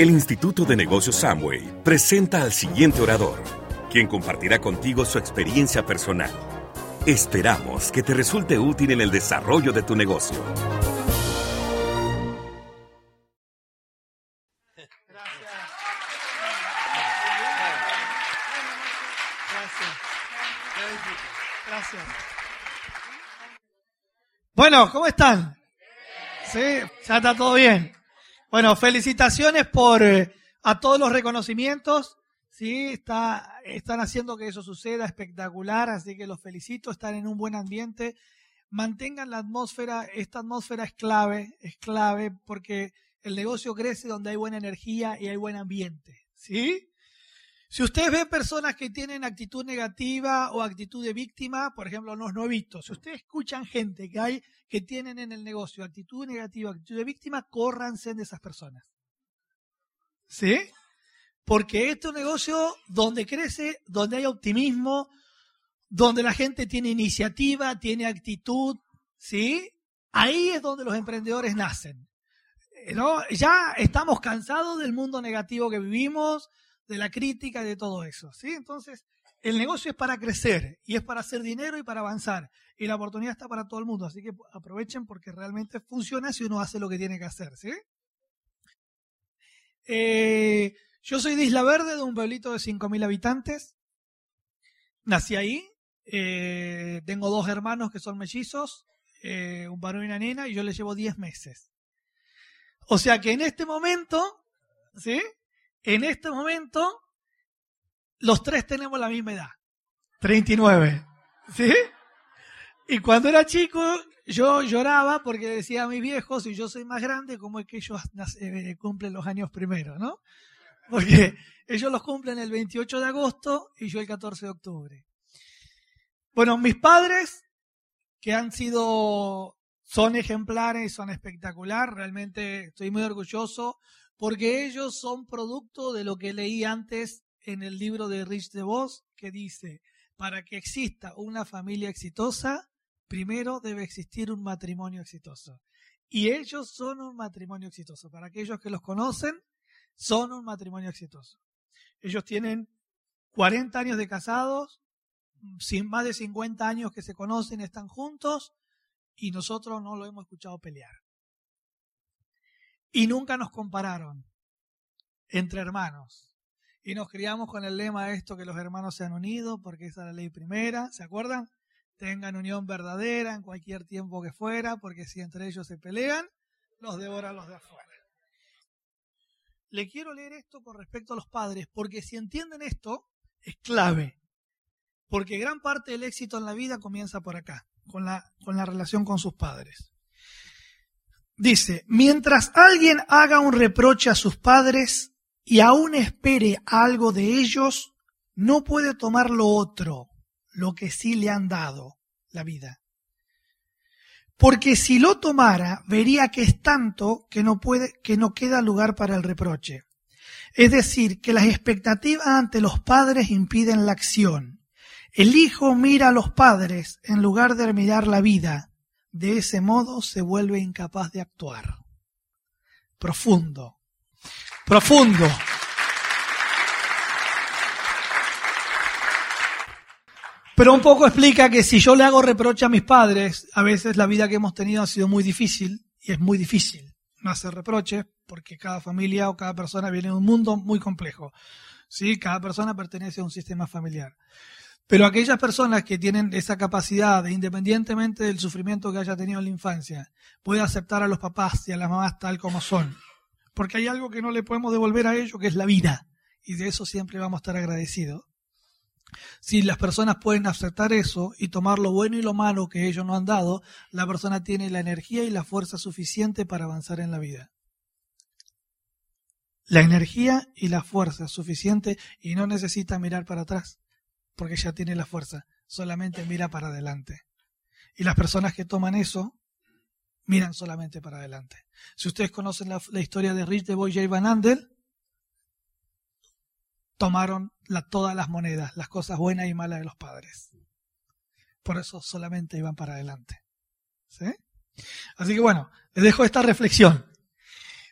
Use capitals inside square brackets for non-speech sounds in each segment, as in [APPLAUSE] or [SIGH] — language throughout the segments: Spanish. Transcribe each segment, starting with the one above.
El Instituto de Negocios Samway presenta al siguiente orador, quien compartirá contigo su experiencia personal. Esperamos que te resulte útil en el desarrollo de tu negocio. Gracias. Bueno, ¿cómo están? Sí, ya está todo bien. Bueno, felicitaciones por eh, a todos los reconocimientos. Sí, está, están haciendo que eso suceda espectacular, así que los felicito, están en un buen ambiente. Mantengan la atmósfera, esta atmósfera es clave, es clave porque el negocio crece donde hay buena energía y hay buen ambiente. ¿Sí? Si ustedes ven personas que tienen actitud negativa o actitud de víctima, por ejemplo, los nuevitos, si ustedes escuchan gente que hay que tienen en el negocio actitud negativa, actitud de víctima, córranse de esas personas. ¿Sí? Porque este es un negocio donde crece, donde hay optimismo, donde la gente tiene iniciativa, tiene actitud, ¿sí? Ahí es donde los emprendedores nacen. ¿no? Ya estamos cansados del mundo negativo que vivimos, de la crítica y de todo eso. ¿sí? Entonces, el negocio es para crecer y es para hacer dinero y para avanzar. Y la oportunidad está para todo el mundo. Así que aprovechen porque realmente funciona si uno hace lo que tiene que hacer. ¿sí? Eh, yo soy de Isla Verde, de un pueblito de 5.000 habitantes. Nací ahí. Eh, tengo dos hermanos que son mellizos, eh, un varón y una nena, y yo les llevo 10 meses. O sea que en este momento, ¿sí? En este momento, los tres tenemos la misma edad, 39. ¿Sí? Y cuando era chico, yo lloraba porque decía a mis viejos, si yo soy más grande, ¿cómo es que ellos eh, cumplen los años primero, no? Porque [LAUGHS] ellos los cumplen el 28 de agosto y yo el 14 de octubre. Bueno, mis padres, que han sido, son ejemplares, son espectacular, realmente estoy muy orgulloso porque ellos son producto de lo que leí antes en el libro de Rich DeVos, que dice, para que exista una familia exitosa, primero debe existir un matrimonio exitoso. Y ellos son un matrimonio exitoso. Para aquellos que los conocen, son un matrimonio exitoso. Ellos tienen 40 años de casados, sin más de 50 años que se conocen, están juntos y nosotros no lo hemos escuchado pelear. Y nunca nos compararon entre hermanos. Y nos criamos con el lema esto que los hermanos se han unido, porque esa es la ley primera, ¿se acuerdan? Tengan unión verdadera en cualquier tiempo que fuera, porque si entre ellos se pelean, los devoran los de afuera. Le quiero leer esto con respecto a los padres, porque si entienden esto, es clave. Porque gran parte del éxito en la vida comienza por acá, con la, con la relación con sus padres. Dice, mientras alguien haga un reproche a sus padres y aún espere algo de ellos, no puede tomar lo otro, lo que sí le han dado, la vida. Porque si lo tomara, vería que es tanto que no puede, que no queda lugar para el reproche. Es decir, que las expectativas ante los padres impiden la acción. El hijo mira a los padres en lugar de mirar la vida de ese modo se vuelve incapaz de actuar. Profundo. Profundo. Pero un poco explica que si yo le hago reproche a mis padres, a veces la vida que hemos tenido ha sido muy difícil y es muy difícil no hacer reproche porque cada familia o cada persona viene de un mundo muy complejo. ¿sí? Cada persona pertenece a un sistema familiar. Pero aquellas personas que tienen esa capacidad de, independientemente del sufrimiento que haya tenido en la infancia, puede aceptar a los papás y a las mamás tal como son. Porque hay algo que no le podemos devolver a ellos, que es la vida. Y de eso siempre vamos a estar agradecidos. Si las personas pueden aceptar eso y tomar lo bueno y lo malo que ellos nos han dado, la persona tiene la energía y la fuerza suficiente para avanzar en la vida. La energía y la fuerza suficiente y no necesita mirar para atrás porque ya tiene la fuerza, solamente mira para adelante. Y las personas que toman eso, miran solamente para adelante. Si ustedes conocen la, historia de Rich de Boy J. Van Andel, tomaron todas las monedas, las cosas buenas y malas de los padres. Por eso solamente iban para adelante. ¿Sí? Así que bueno, les dejo esta reflexión.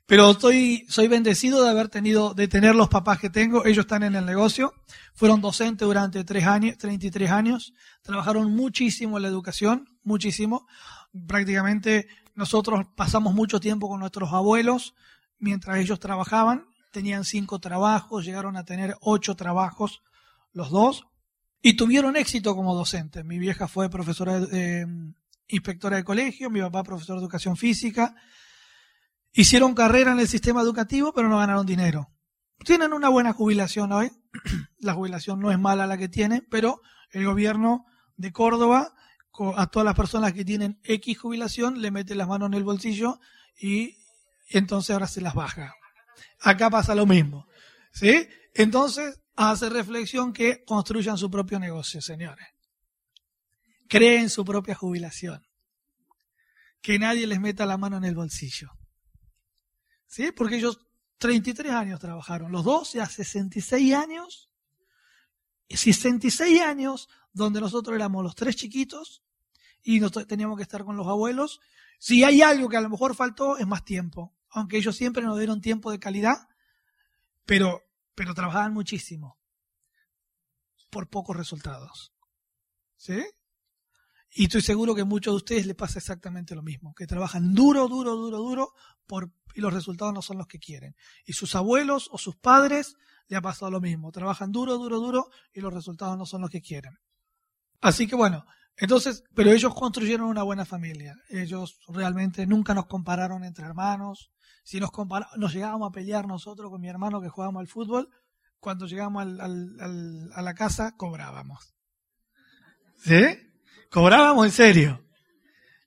Pero estoy, soy bendecido de haber tenido, de tener los papás que tengo. Ellos están en el negocio. Fueron docentes durante tres años, 33 años. Trabajaron muchísimo en la educación, muchísimo. Prácticamente nosotros pasamos mucho tiempo con nuestros abuelos mientras ellos trabajaban. Tenían cinco trabajos, llegaron a tener ocho trabajos los dos. Y tuvieron éxito como docentes. Mi vieja fue profesora de, inspectora de colegio, mi papá profesor de educación física Hicieron carrera en el sistema educativo, pero no ganaron dinero. Tienen una buena jubilación hoy. [CLEARS THROAT] La jubilación no es mala la que tienen, pero el gobierno de Córdoba a todas las personas que tienen X jubilación le mete las manos en el bolsillo y entonces ahora se las baja. Acá pasa lo mismo. ¿Sí? Entonces hace reflexión que construyan su propio negocio, señores. Creen su propia jubilación. Que nadie les meta la mano en el bolsillo. ¿Sí? Porque ellos 33 años trabajaron, los dos ya 66 años, 66 años donde nosotros éramos los tres chiquitos y teníamos que estar con los abuelos. Si hay algo que a lo mejor faltó, es más tiempo. Aunque ellos siempre nos dieron tiempo de calidad, pero, pero trabajaban muchísimo por pocos resultados. ¿Sí? Y estoy seguro que a muchos de ustedes les pasa exactamente lo mismo, que trabajan duro, duro, duro, duro por, y los resultados no son los que quieren. Y sus abuelos o sus padres le ha pasado lo mismo, trabajan duro, duro, duro y los resultados no son los que quieren. Así que bueno, entonces, pero ellos construyeron una buena familia. Ellos realmente nunca nos compararon entre hermanos. Si nos nos llegábamos a pelear nosotros con mi hermano que jugábamos al fútbol, cuando llegamos a la casa cobrábamos. ¿Sí? cobrábamos en serio.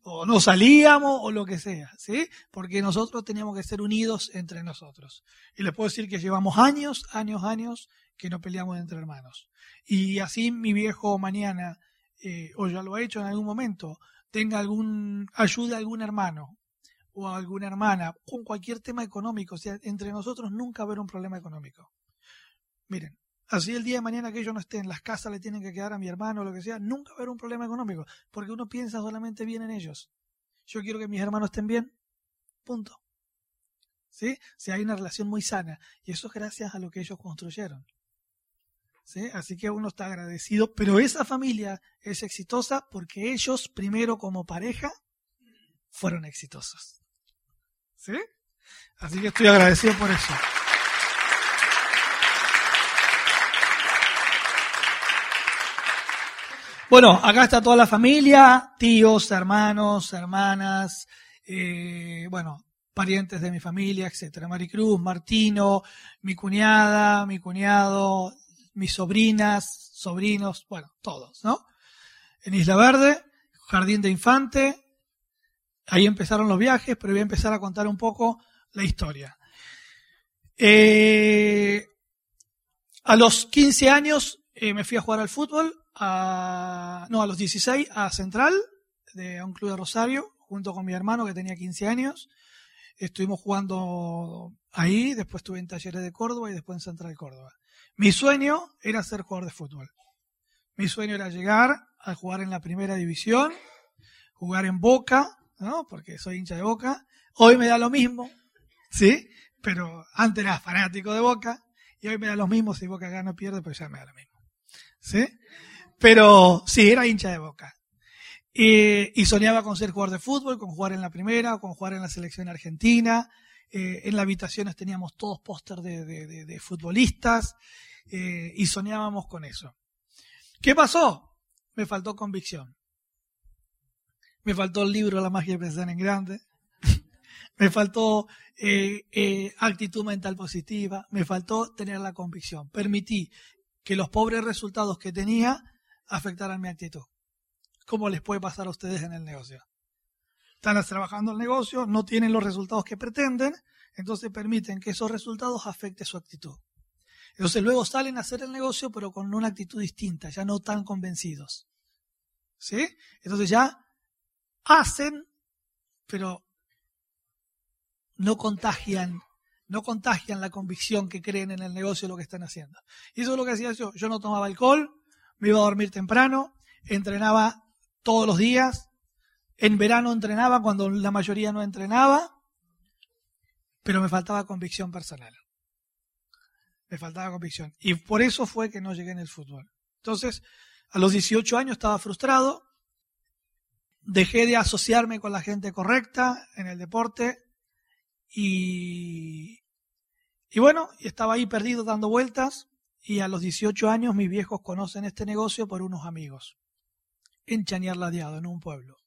O no salíamos o lo que sea, ¿sí? Porque nosotros teníamos que ser unidos entre nosotros. Y les puedo decir que llevamos años, años, años que no peleamos entre hermanos. Y así mi viejo mañana, eh, o ya lo ha hecho en algún momento, tenga algún, ayuda a algún hermano o a alguna hermana con cualquier tema económico. O sea, entre nosotros nunca haber un problema económico. Miren, Así el día de mañana que ellos no estén, las casas le tienen que quedar a mi hermano lo que sea, nunca va a haber un problema económico, porque uno piensa solamente bien en ellos. Yo quiero que mis hermanos estén bien, punto. ¿Sí? Si hay una relación muy sana, y eso es gracias a lo que ellos construyeron. ¿Sí? Así que uno está agradecido, pero esa familia es exitosa porque ellos primero como pareja fueron exitosos. ¿Sí? Así que estoy agradecido por eso. Bueno, acá está toda la familia, tíos, hermanos, hermanas, eh, bueno, parientes de mi familia, etcétera. Maricruz, Martino, mi cuñada, mi cuñado, mis sobrinas, sobrinos, bueno, todos, ¿no? En Isla Verde, Jardín de Infante, ahí empezaron los viajes, pero voy a empezar a contar un poco la historia. Eh, a los 15 años eh, me fui a jugar al fútbol a, no, a los 16 a Central, de un club de Rosario, junto con mi hermano que tenía 15 años. Estuvimos jugando ahí, después estuve en Talleres de Córdoba y después en Central de Córdoba. Mi sueño era ser jugador de fútbol. Mi sueño era llegar a jugar en la primera división, jugar en Boca, ¿no? Porque soy hincha de Boca. Hoy me da lo mismo, ¿sí? Pero antes era fanático de Boca y hoy me da lo mismo si Boca gana o pierde, pues ya me da lo mismo. ¿Sí? Pero sí, era hincha de boca. y soñaba con ser jugador de fútbol, con jugar en la primera, con jugar en la selección argentina. Eh, en las habitaciones teníamos todos póster de, futbolistas eh, y soñábamos con eso. ¿Qué pasó? Me faltó convicción. Me faltó el libro La magia de pensar en grande. [LAUGHS] me faltó eh, actitud mental positiva. Me faltó tener la convicción. Permití que los pobres resultados que tenía afectar a mi actitud. ¿Cómo les puede pasar a ustedes en el negocio? Están trabajando el negocio, no tienen los resultados que pretenden, entonces permiten que esos resultados afecten su actitud. Entonces luego salen a hacer el negocio, pero con una actitud distinta, ya no tan convencidos. ¿Sí? Entonces ya hacen, pero no contagian, no contagian la convicción que creen en el negocio lo que están haciendo. Y eso es lo que hacía yo. Yo no tomaba alcohol, me iba a dormir temprano, entrenaba todos los días, en verano entrenaba cuando la mayoría no entrenaba, pero me faltaba convicción personal. Me faltaba convicción. Y por eso fue que no llegué en el fútbol. Entonces, a los 18 años estaba frustrado, dejé de asociarme con la gente correcta en el deporte y, y bueno, estaba ahí perdido dando vueltas y a los 18 años mis viejos conocen este negocio por unos amigos en Chañar Ladeado, en un pueblo.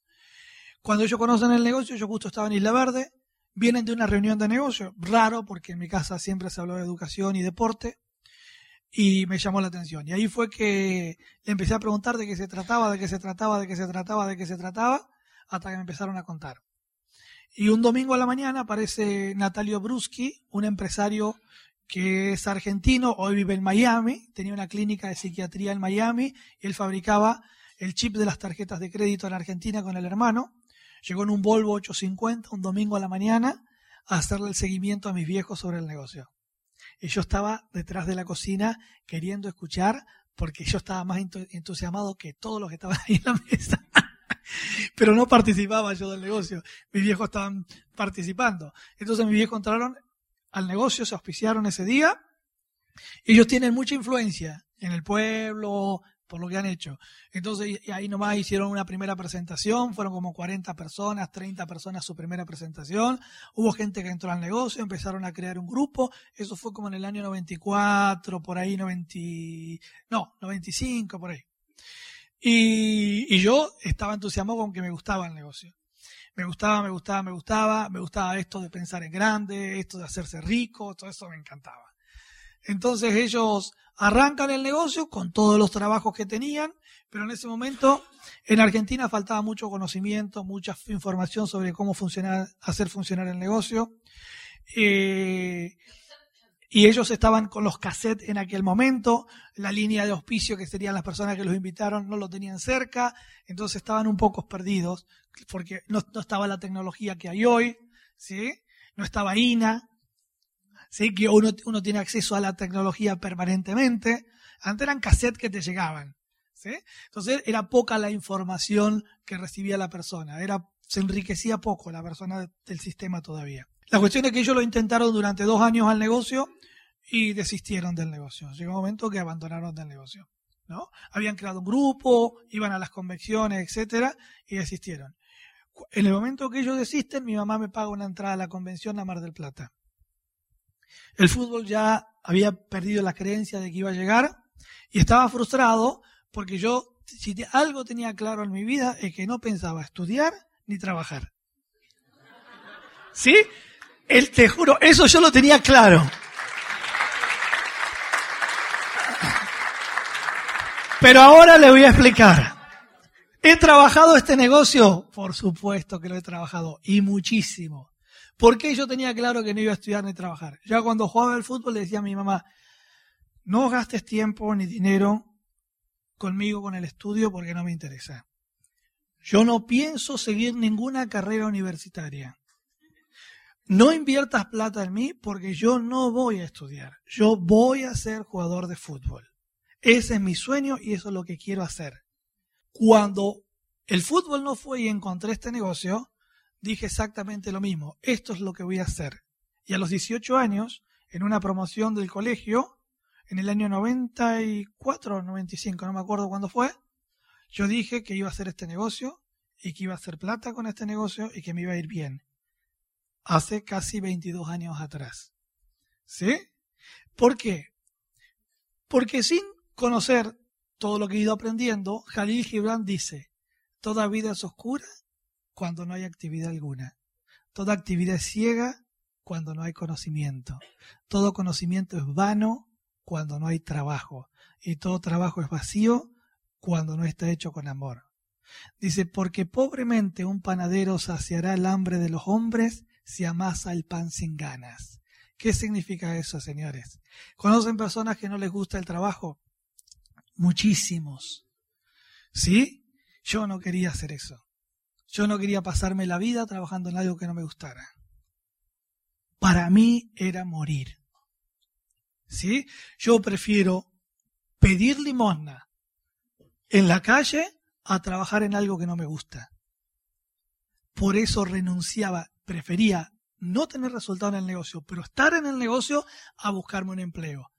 Cuando ellos conocen el negocio, yo justo estaba en Isla Verde, vienen de una reunión de negocio, raro porque en mi casa siempre se habló de educación y deporte, y me llamó la atención. Y ahí fue que le empecé a preguntar de qué se trataba, de qué se trataba, de qué se trataba, de qué se trataba, hasta que me empezaron a contar. Y un domingo a la mañana aparece Natalio Bruschi, un empresario que es argentino, hoy vive en Miami, tenía una clínica de psiquiatría en Miami, y él fabricaba el chip de las tarjetas de crédito en Argentina con el hermano. Llegó en un Volvo 850 un domingo a la mañana a hacerle el seguimiento a mis viejos sobre el negocio. Y yo estaba detrás de la cocina queriendo escuchar porque yo estaba más entusiasmado que todos los que estaban ahí en la mesa. [LAUGHS] Pero no participaba yo del negocio. Mis viejos estaban participando. Entonces mis viejos entraron al negocio, se auspiciaron ese día. Ellos tienen mucha influencia en el pueblo, por lo que han hecho. Entonces ahí nomás hicieron una primera presentación, fueron como 40 personas, 30 personas su primera presentación, hubo gente que entró al negocio, empezaron a crear un grupo, eso fue como en el año 94, por ahí 90, no, 95, por ahí. Y, y yo estaba entusiasmado con que me gustaba el negocio. Me gustaba, me gustaba, me gustaba, me gustaba esto de pensar en grande, esto de hacerse rico, todo eso me encantaba. Entonces ellos arrancan el negocio con todos los trabajos que tenían, pero en ese momento en Argentina faltaba mucho conocimiento, mucha información sobre cómo funcionar, hacer funcionar el negocio. Eh, y ellos estaban con los cassettes en aquel momento, la línea de auspicio que serían las personas que los invitaron no lo tenían cerca, entonces estaban un poco perdidos, porque no, no estaba la tecnología que hay hoy, ¿sí? no estaba INA, ¿sí? que uno, uno tiene acceso a la tecnología permanentemente. Antes eran cassettes que te llegaban. ¿sí? Entonces era poca la información que recibía la persona. Era, se enriquecía poco la persona del sistema todavía. La cuestión es que ellos lo intentaron durante dos años al negocio y desistieron del negocio. Llegó un momento que abandonaron del negocio. ¿no? Habían creado un grupo, iban a las convenciones, etcétera, y desistieron. En el momento que ellos desisten, mi mamá me paga una entrada a la convención a Mar del Plata. El fútbol ya había perdido la creencia de que iba a llegar y estaba frustrado porque yo, si algo tenía claro en mi vida, es que no pensaba estudiar ni trabajar. ¿Sí? El, te juro, eso yo lo tenía claro. Pero ahora le voy a explicar. ¿He trabajado este negocio? Por supuesto que lo he trabajado y muchísimo. ¿Por qué yo tenía claro que no iba a estudiar ni trabajar? Ya cuando jugaba al fútbol le decía a mi mamá, no gastes tiempo ni dinero conmigo con el estudio porque no me interesa. Yo no pienso seguir ninguna carrera universitaria. No inviertas plata en mí porque yo no voy a estudiar. Yo voy a ser jugador de fútbol. Ese es mi sueño y eso es lo que quiero hacer. Cuando el fútbol no fue y encontré este negocio, dije exactamente lo mismo. Esto es lo que voy a hacer. Y a los 18 años, en una promoción del colegio, en el año 94 o 95, no me acuerdo cuándo fue, yo dije que iba a hacer este negocio y que iba a hacer plata con este negocio y que me iba a ir bien. Hace casi 22 años atrás. ¿Sí? ¿Por qué? Porque sin conocer todo lo que he ido aprendiendo, Jalil Gibran dice, toda vida es oscura cuando no hay actividad alguna. Toda actividad es ciega cuando no hay conocimiento. Todo conocimiento es vano cuando no hay trabajo. Y todo trabajo es vacío cuando no está hecho con amor. Dice, porque pobremente un panadero saciará el hambre de los hombres si amasa el pan sin ganas. ¿Qué significa eso, señores? ¿Conocen personas que no les gusta el trabajo? Muchísimos. ¿Sí? Yo no quería hacer eso. Yo no quería pasarme la vida trabajando en algo que no me gustara. Para mí era morir. ¿Sí? Yo prefiero pedir limosna en la calle a trabajar en algo que no me gusta. Por eso renunciaba, prefería no tener resultado en el negocio, pero estar en el negocio a buscarme un empleo.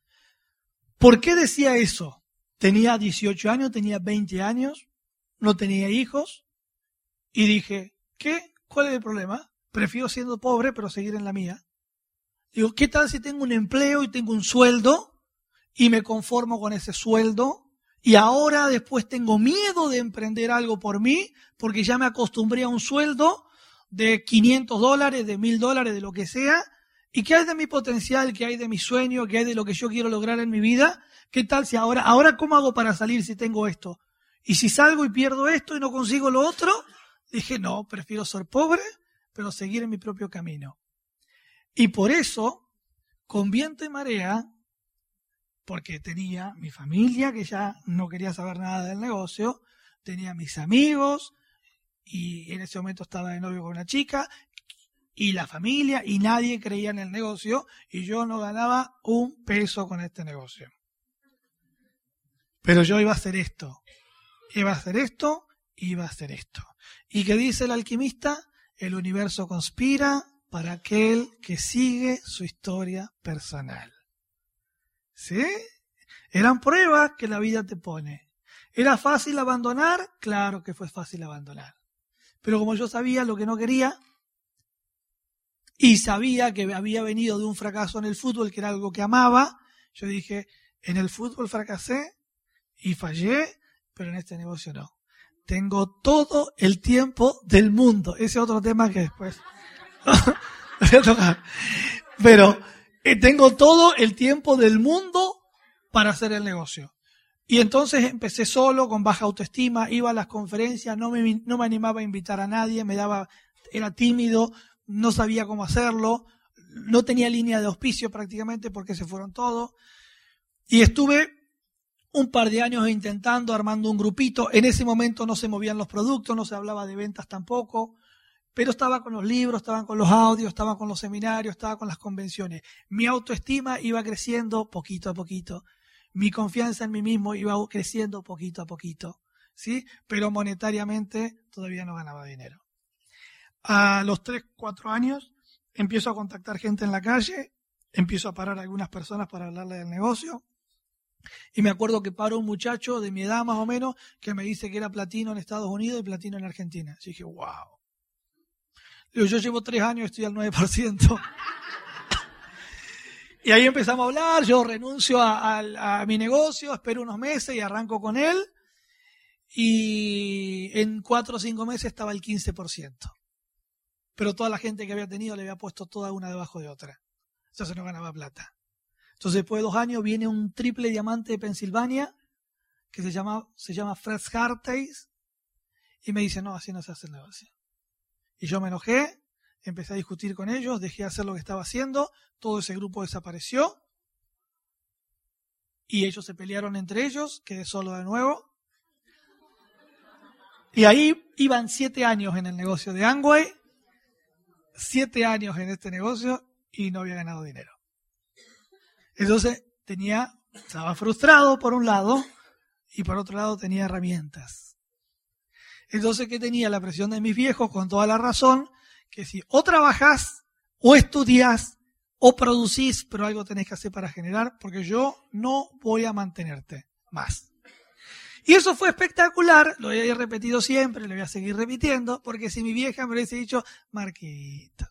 ¿Por qué decía eso? Tenía 18 años, tenía 20 años, no tenía hijos y dije, ¿qué? ¿Cuál es el problema? Prefiero siendo pobre pero seguir en la mía. Digo, ¿qué tal si tengo un empleo y tengo un sueldo y me conformo con ese sueldo? Y ahora después tengo miedo de emprender algo por mí porque ya me acostumbré a un sueldo de 500 dólares, de 1000 dólares, de lo que sea. ¿Y qué hay de mi potencial? ¿Qué hay de mi sueño? ¿Qué hay de lo que yo quiero lograr en mi vida? ¿Qué tal si ahora, ahora cómo hago para salir si tengo esto? Y si salgo y pierdo esto y no consigo lo otro, dije, no, prefiero ser pobre, pero seguir en mi propio camino. Y por eso, con viento y marea, porque tenía mi familia que ya no quería saber nada del negocio, tenía mis amigos, y en ese momento estaba de novio con una chica, y la familia, y nadie creía en el negocio, y yo no ganaba un peso con este negocio. Pero yo iba a hacer esto, iba a hacer esto, iba a hacer esto. ¿Y qué dice el alquimista? El universo conspira para aquel que sigue su historia personal. ¿Sí? Eran pruebas que la vida te pone. ¿Era fácil abandonar? Claro que fue fácil abandonar. Pero como yo sabía lo que no quería y sabía que había venido de un fracaso en el fútbol, que era algo que amaba, yo dije, en el fútbol fracasé y fallé, pero en este negocio no. Tengo todo el tiempo del mundo. Ese otro tema que después [LAUGHS] Pero eh, tengo todo el tiempo del mundo para hacer el negocio. Y entonces empecé solo, con baja autoestima, iba a las conferencias, no me, no me animaba a invitar a nadie, me daba, era tímido, no sabía cómo hacerlo, no tenía línea de auspicio prácticamente porque se fueron todos. Y estuve un par de años intentando, armando un grupito. En ese momento no se movían los productos, no se hablaba de ventas tampoco pero estaba con los libros, estaba con los audios, estaba con los seminarios, estaba con las convenciones. Mi autoestima iba creciendo poquito a poquito. Mi confianza en mí mismo iba creciendo poquito a poquito. ¿Sí? Pero monetariamente todavía no ganaba dinero. A los 3, 4 años empiezo a contactar gente en la calle, empiezo a parar a algunas personas para hablarle del negocio. Y me acuerdo que paró un muchacho de mi edad más o menos que me dice que era platino en Estados Unidos y platino en Argentina. Y dije, wow yo llevo tres años, estoy al 9%. [LAUGHS] y ahí empezamos a hablar, yo renuncio a, mi negocio, espero unos meses y arranco con él. Y en cuatro o cinco meses estaba el 15%. Pero toda la gente que había tenido le había puesto toda una debajo de otra. Entonces no ganaba plata. Entonces después de dos años viene un triple diamante de Pensilvania que se llama, se llama Fred Harteis y me dice, no, así no se hace el negocio. Y yo me enojé, empecé a discutir con ellos, dejé de hacer lo que estaba haciendo, todo ese grupo desapareció y ellos se pelearon entre ellos, quedé solo de nuevo. Y ahí iban siete años en el negocio de Angway, siete años en este negocio y no había ganado dinero. Entonces tenía, estaba frustrado por un lado y por otro lado tenía herramientas. Entonces, ¿qué tenía? La presión de mis viejos, con toda la razón, que si o trabajas, o estudias, o producís, pero algo tenés que hacer para generar, porque yo no voy a mantenerte más. Y eso fue espectacular, lo he repetido siempre, lo voy a seguir repitiendo, porque si mi vieja me hubiese dicho, Marquito,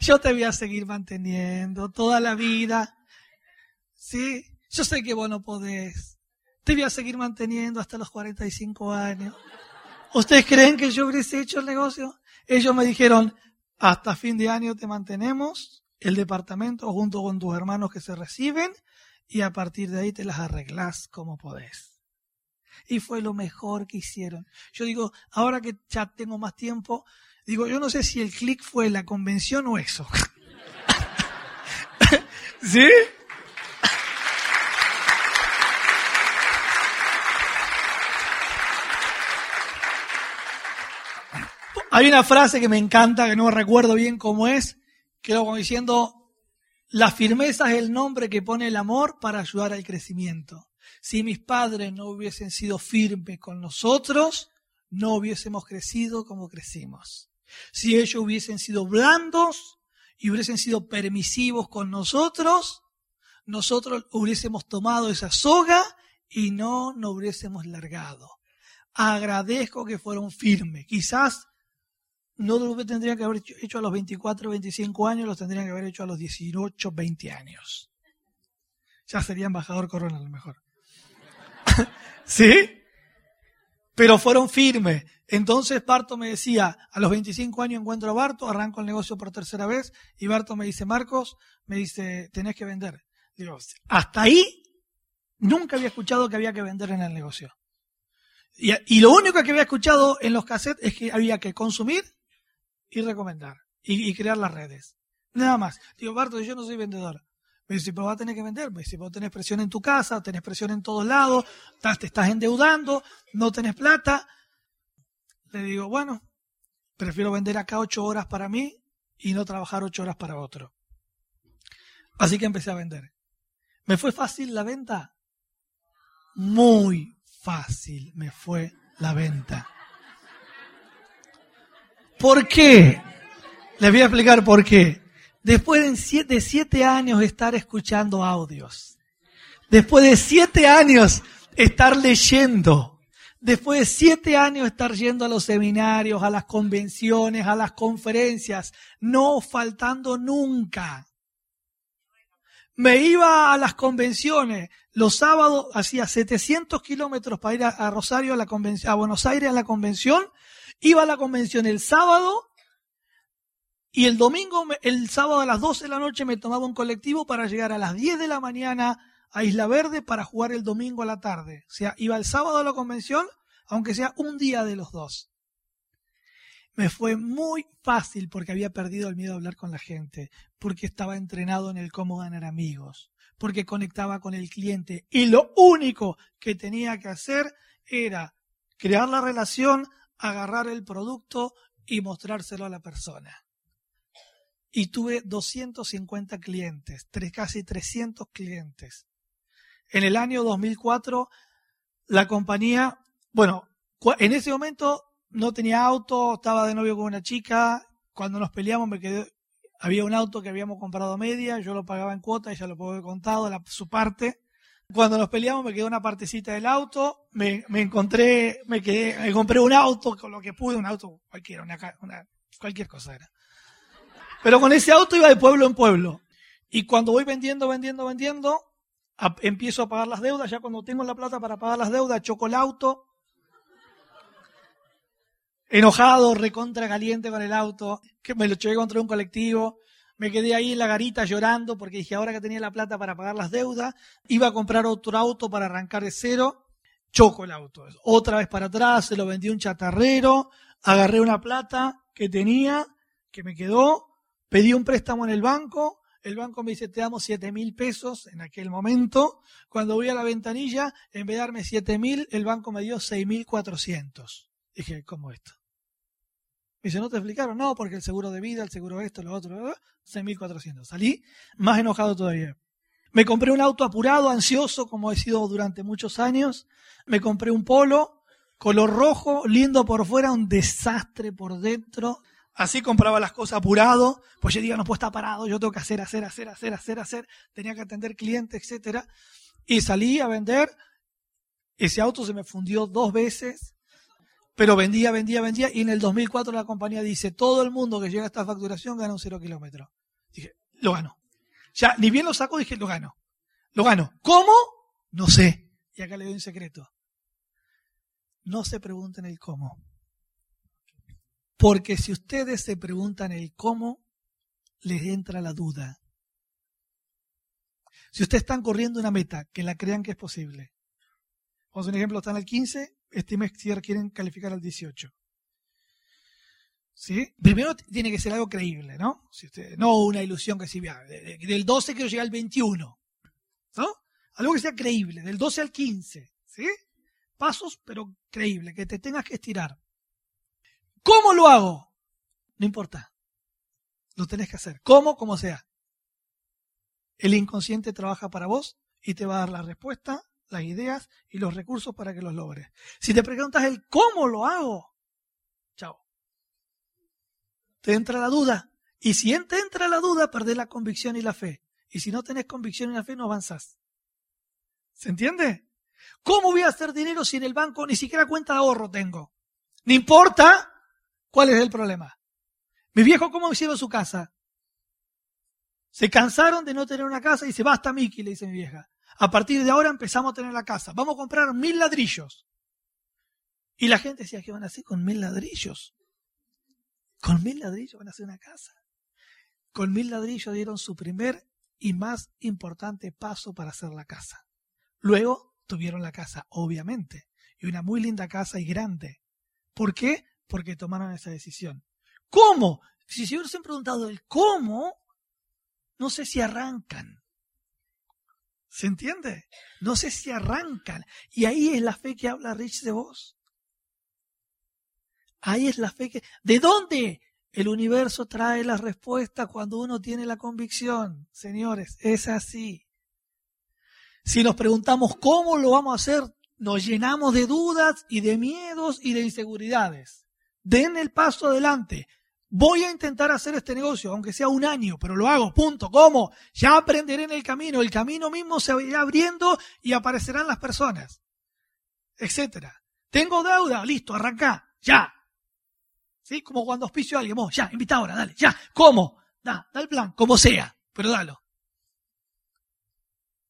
yo te voy a seguir manteniendo toda la vida, ¿sí? Yo sé que vos no podés, te voy a seguir manteniendo hasta los 45 años. ¿Ustedes creen que yo hubiese hecho el negocio? Ellos me dijeron, hasta fin de año te mantenemos, el departamento junto con tus hermanos que se reciben, y a partir de ahí te las arreglás como podés. Y fue lo mejor que hicieron. Yo digo, ahora que ya tengo más tiempo, digo, yo no sé si el clic fue la convención o eso. [LAUGHS] ¿Sí? Hay una frase que me encanta, que no recuerdo bien cómo es, que lo como diciendo, la firmeza es el nombre que pone el amor para ayudar al crecimiento. Si mis padres no hubiesen sido firmes con nosotros, no hubiésemos crecido como crecimos. Si ellos hubiesen sido blandos y hubiesen sido permisivos con nosotros, nosotros hubiésemos tomado esa soga y no nos hubiésemos largado. Agradezco que fueron firmes. Quizás no lo tendrían que haber hecho a los 24, 25 años, los tendrían que haber hecho a los 18, 20 años. Ya sería embajador Corona a lo mejor. [LAUGHS] ¿Sí? Pero fueron firmes. Entonces Barto me decía, a los 25 años encuentro a Barto, arranco el negocio por tercera vez, y Barto me dice, Marcos, me dice, tenés que vender. Digo, hasta ahí nunca había escuchado que había que vender en el negocio. Y, y, lo único que había escuchado en los cassettes es que había que consumir y recomendar y, crear las redes. Nada más. Digo, Barto, yo no soy vendedor. Me dice, vas a tener que vender. Me dice, vos tenés presión en tu casa, tenés presión en todos lados, te estás endeudando, no tenés plata. Le digo, bueno, prefiero vender acá ocho horas para mí y no trabajar ocho horas para otro. Así que empecé a vender. ¿Me fue fácil la venta? Muy fácil me fue la venta. ¿Por qué? Les voy a explicar por qué. Después de siete, años de estar escuchando audios, después de siete años estar leyendo, después de siete años estar yendo a los seminarios, a las convenciones, a las conferencias, no faltando nunca. Me iba a las convenciones, los sábados hacía 700 kilómetros para ir a, Rosario, a, la a Buenos Aires a la convención, Iba a la convención el sábado y el domingo, el sábado a las 12 de la noche me tomaba un colectivo para llegar a las 10 de la mañana a Isla Verde para jugar el domingo a la tarde. O sea, iba el sábado a la convención, aunque sea un día de los dos. Me fue muy fácil porque había perdido el miedo a hablar con la gente, porque estaba entrenado en el cómo ganar amigos, porque conectaba con el cliente y lo único que tenía que hacer era crear la relación, agarrar el producto y mostrárselo a la persona. Y tuve 250 clientes, tres, casi 300 clientes. En el año 2004, la compañía, bueno, en ese momento no tenía auto, estaba de novio con una chica, cuando nos peleamos me quedé, había un auto que habíamos comprado media, yo lo pagaba en cuota, ella lo pagó contado, la, su parte, cuando nos peleamos me quedó una partecita del auto, me, encontré, me quedé, me compré un auto con lo que pude, un auto cualquiera, una, cualquier cosa era. Pero con ese auto iba de pueblo en pueblo. Y cuando voy vendiendo, vendiendo, vendiendo, empiezo a pagar las deudas, ya cuando tengo la plata para pagar las deudas, choco el auto, enojado, recontra caliente con el auto, que me lo choqué contra un colectivo, me quedé ahí en la garita llorando porque dije, ahora que tenía la plata para pagar las deudas, iba a comprar otro auto para arrancar de cero, choco el auto. Otra vez para atrás, se lo vendí a un chatarrero, agarré una plata que tenía, que me quedó, pedí un préstamo en el banco, el banco me dice, te damos siete mil pesos en aquel momento. Cuando voy a la ventanilla, en vez de darme siete mil, el banco me dio seis mil cuatrocientos. Dije, ¿cómo esto? Me dice, ¿no te explicaron? No, porque el seguro de vida, el seguro esto, lo otro, 6.400. Salí más enojado todavía. Me compré un auto apurado, ansioso, como he sido durante muchos años. Me compré un polo, color rojo, lindo por fuera, un desastre por dentro. Así compraba las cosas apurado, pues yo digo, no puedo estar parado, yo tengo que hacer, hacer, hacer, hacer, hacer, hacer. Tenía que atender clientes, etcétera. Y salí a vender. Ese auto se me fundió dos veces pero vendía, vendía, vendía, y en el 2004 la compañía dice, todo el mundo que llega a esta facturación gana un cero kilómetro. Dije, lo gano. Ya, ni bien lo saco, dije, lo gano. Lo gano. ¿Cómo? No sé. Y acá le doy un secreto. No se pregunten el cómo. Porque si ustedes se preguntan el cómo, les entra la duda. Si ustedes están corriendo una meta, que la crean que es posible. Vamos a un ejemplo, están al 15, este mes quieren calificar al 18. ¿Sí? Primero tiene que ser algo creíble, ¿no? No una ilusión que si del 12 quiero llegar al 21. ¿No? Algo que sea creíble, del 12 al 15. ¿Sí? Pasos, pero creíble, que te tengas que estirar. ¿Cómo lo hago? No importa. Lo tenés que hacer. ¿Cómo? Como sea. El inconsciente trabaja para vos y te va a dar la respuesta las ideas y los recursos para que los logres. Si te preguntas el cómo lo hago, chao. te entra la duda. Y si te entra la duda, perdés la convicción y la fe. Y si no tenés convicción y la fe, no avanzás. ¿Se entiende? ¿Cómo voy a hacer dinero si en el banco ni siquiera cuenta de ahorro tengo? No importa cuál es el problema. Mi viejo, ¿cómo hicieron su casa? Se cansaron de no tener una casa y se basta Miki, le dice mi vieja. A partir de ahora empezamos a tener la casa. Vamos a comprar mil ladrillos. Y la gente decía, ¿qué van a hacer con mil ladrillos? Con mil ladrillos van a hacer una casa. Con mil ladrillos dieron su primer y más importante paso para hacer la casa. Luego tuvieron la casa, obviamente, y una muy linda casa y grande. ¿Por qué? Porque tomaron esa decisión. ¿Cómo? Si se hubiesen preguntado el cómo, no sé si arrancan. ¿Se entiende? No sé si arrancan. Y ahí es la fe que habla Rich de vos. Ahí es la fe que... ¿De dónde? El universo trae la respuesta cuando uno tiene la convicción. Señores, es así. Si nos preguntamos cómo lo vamos a hacer, nos llenamos de dudas y de miedos y de inseguridades. Den el paso adelante. Voy a intentar hacer este negocio, aunque sea un año, pero lo hago, punto. ¿Cómo? Ya aprenderé en el camino. El camino mismo se irá abriendo y aparecerán las personas, etcétera. Tengo deuda, listo, arranca, ya. ¿Sí? Como cuando auspicio a alguien, ya, invita ahora, dale, ya. ¿Cómo? Da, da el plan, como sea, pero dalo.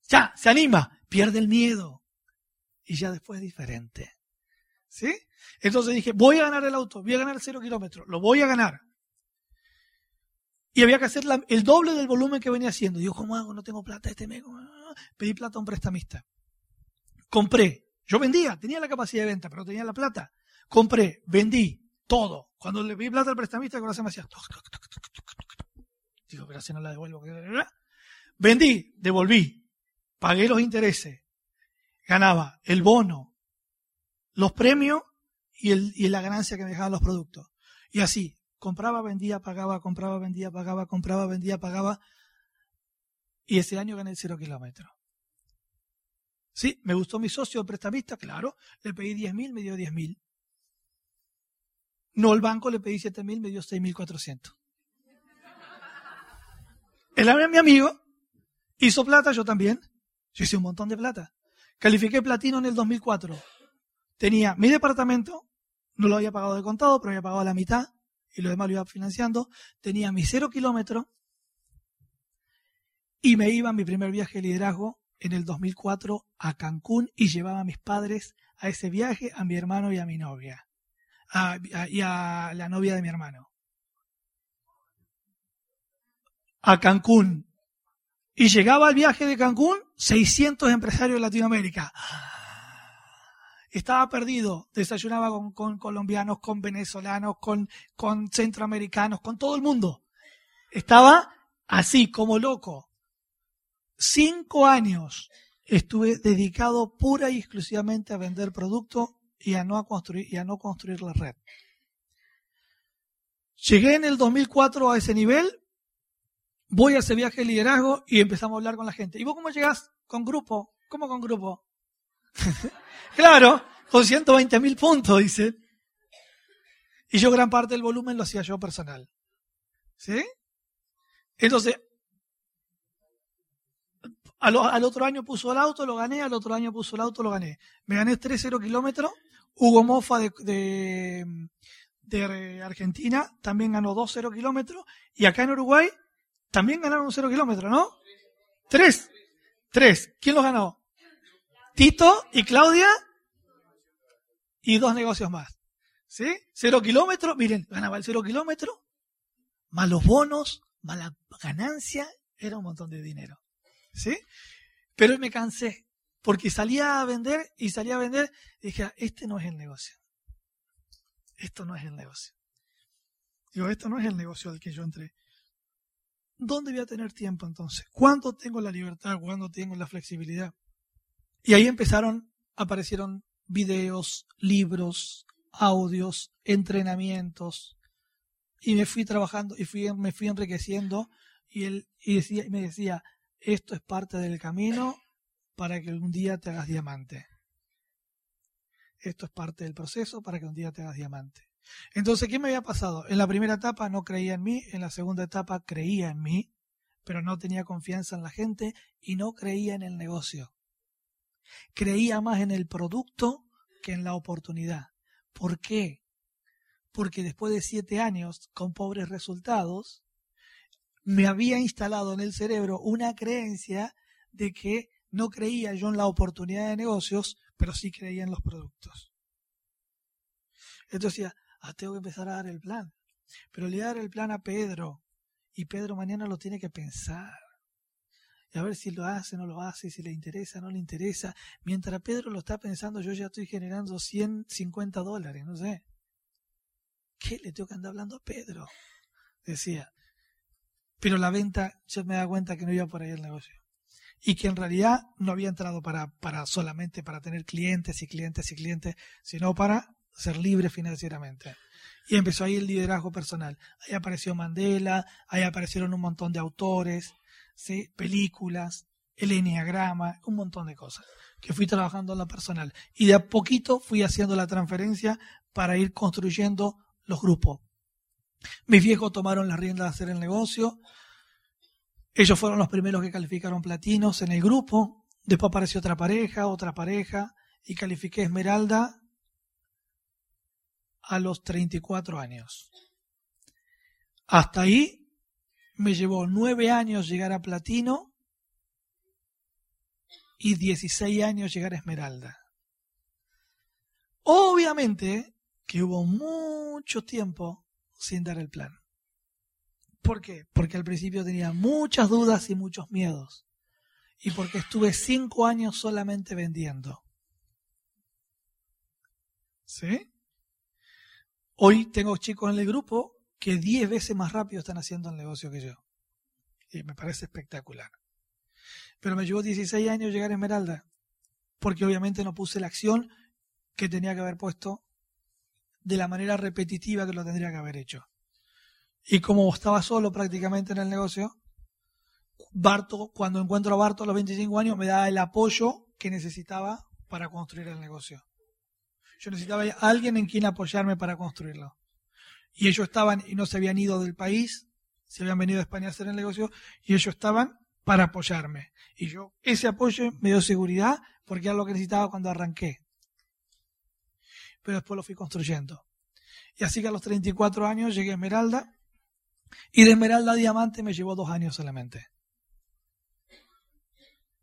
Ya, se anima, pierde el miedo. Y ya después es diferente. ¿Sí? Entonces dije, voy a ganar el auto, voy a ganar cero kilómetros, lo voy a ganar y había que hacer el doble del volumen que venía haciendo. Digo, ¿cómo hago? No tengo plata este mes. Pedí plata a un prestamista. Compré. Yo vendía, tenía la capacidad de venta, pero tenía la plata. Compré, vendí, todo. Cuando le pedí plata al prestamista, el corazón me hacía... Digo, pero no la devuelvo. Vendí, devolví, pagué los intereses, ganaba el bono, los premios y, el, y la ganancia que me dejaban los productos. Y así, compraba, vendía, pagaba, compraba, vendía, pagaba, compraba, vendía, pagaba. Y ese año gané cero kilómetros. Sí, me gustó mi socio, el prestamista, claro. Le pedí 10 mil, me dio 10 mil. No, el banco le pedí 7 mil, me dio 6 mil 400. Él era mi amigo, hizo plata, yo también. Yo hice un montón de plata. Califiqué platino en el 2004. Tenía mi departamento, no lo había pagado de contado, pero había pagado la mitad y lo demás lo iba financiando, tenía mi cero kilómetro y me iba a mi primer viaje de liderazgo en el 2004 a Cancún y llevaba a mis padres a ese viaje, a mi hermano y a mi novia, y a la novia de mi hermano. A Cancún. Y llegaba al viaje de Cancún 600 empresarios de Latinoamérica estaba perdido. Desayunaba con, colombianos, con venezolanos, con, centroamericanos, con todo el mundo. Estaba así, como loco. Cinco años estuve dedicado pura y exclusivamente a vender productos y a no construir, y a no construir la red. Llegué en el 2004 a ese nivel, voy a ese viaje de liderazgo y empezamos a hablar con la gente. ¿Y vos cómo llegás? Con grupo. ¿Cómo con grupo? [LAUGHS] claro, con 120 mil puntos, dice. Y yo gran parte del volumen lo hacía yo personal. ¿Sí? Entonces, al, otro año puso el auto, lo gané, al otro año puso el auto, lo gané. Me gané 3-0 kilómetros. Hugo Mofa de, de, Argentina también ganó 2-0 kilómetros. Y acá en Uruguay también ganaron un 0 kilómetro, ¿no? Tres. Tres. ¿Quién los ganó? Tito y Claudia y dos negocios más. ¿Sí? Cero kilómetros, miren, ganaba el cero kilómetro, más los bonos, más la ganancia, era un montón de dinero. ¿Sí? Pero me cansé, porque salía a vender y salía a vender y dije, este no es el negocio. Esto no es el negocio. Digo, esto no es el negocio al que yo entré. ¿Dónde voy a tener tiempo entonces? ¿Cuándo tengo la libertad? ¿Cuándo tengo la flexibilidad? Y ahí empezaron, aparecieron videos, libros, audios, entrenamientos. Y me fui trabajando y fui, me fui enriqueciendo y él y decía, me decía, esto es parte del camino para que un día te hagas diamante. Esto es parte del proceso para que un día te hagas diamante. Entonces, ¿qué me había pasado? En la primera etapa no creía en mí, en la segunda etapa creía en mí, pero no tenía confianza en la gente y no creía en el negocio. Creía más en el producto que en la oportunidad. ¿Por qué? Porque después de siete años con pobres resultados, me había instalado en el cerebro una creencia de que no creía yo en la oportunidad de negocios, pero sí creía en los productos. Entonces decía, ah, tengo que empezar a dar el plan. Pero le voy a dar el plan a Pedro. Y Pedro mañana lo tiene que pensar. A ver si lo hace, no lo hace, si le interesa, no le interesa. Mientras Pedro lo está pensando, yo ya estoy generando 150 dólares, no sé. ¿Qué le tengo que andar hablando a Pedro? Decía. Pero la venta, yo me da cuenta que no iba por ahí el negocio. Y que en realidad no había entrado para, para solamente para tener clientes y clientes y clientes, sino para ser libre financieramente. Y empezó ahí el liderazgo personal. Ahí apareció Mandela, ahí aparecieron un montón de autores, películas, el enneagrama, un montón de cosas que fui trabajando en la personal. Y de a poquito fui haciendo la transferencia para ir construyendo los grupos. Mis viejos tomaron las riendas de hacer el negocio. Ellos fueron los primeros que calificaron platinos en el grupo. Después apareció otra pareja, otra pareja, y califiqué Esmeralda a los 34 años. Hasta ahí me llevó nueve años llegar a platino y 16 años llegar a esmeralda. Obviamente que hubo mucho tiempo sin dar el plan. ¿Por qué? Porque al principio tenía muchas dudas y muchos miedos. Y porque estuve cinco años solamente vendiendo. ¿Sí? Hoy tengo chicos en el grupo que 10 veces más rápido están haciendo el negocio que yo. Y me parece espectacular. Pero me llevó 16 años llegar a Esmeralda, porque obviamente no puse la acción que tenía que haber puesto de la manera repetitiva que lo tendría que haber hecho. Y como estaba solo prácticamente en el negocio, Barto, cuando encuentro a Barto a los 25 años, me da el apoyo que necesitaba para construir el negocio. Yo necesitaba alguien en quien apoyarme para construirlo. Y ellos estaban y no se habían ido del país, se habían venido a España a hacer el negocio, y ellos estaban para apoyarme. Y yo, ese apoyo me dio seguridad porque era lo que necesitaba cuando arranqué. Pero después lo fui construyendo. Y así que a los 34 años llegué a Esmeralda, y de Esmeralda a Diamante me llevó dos años solamente.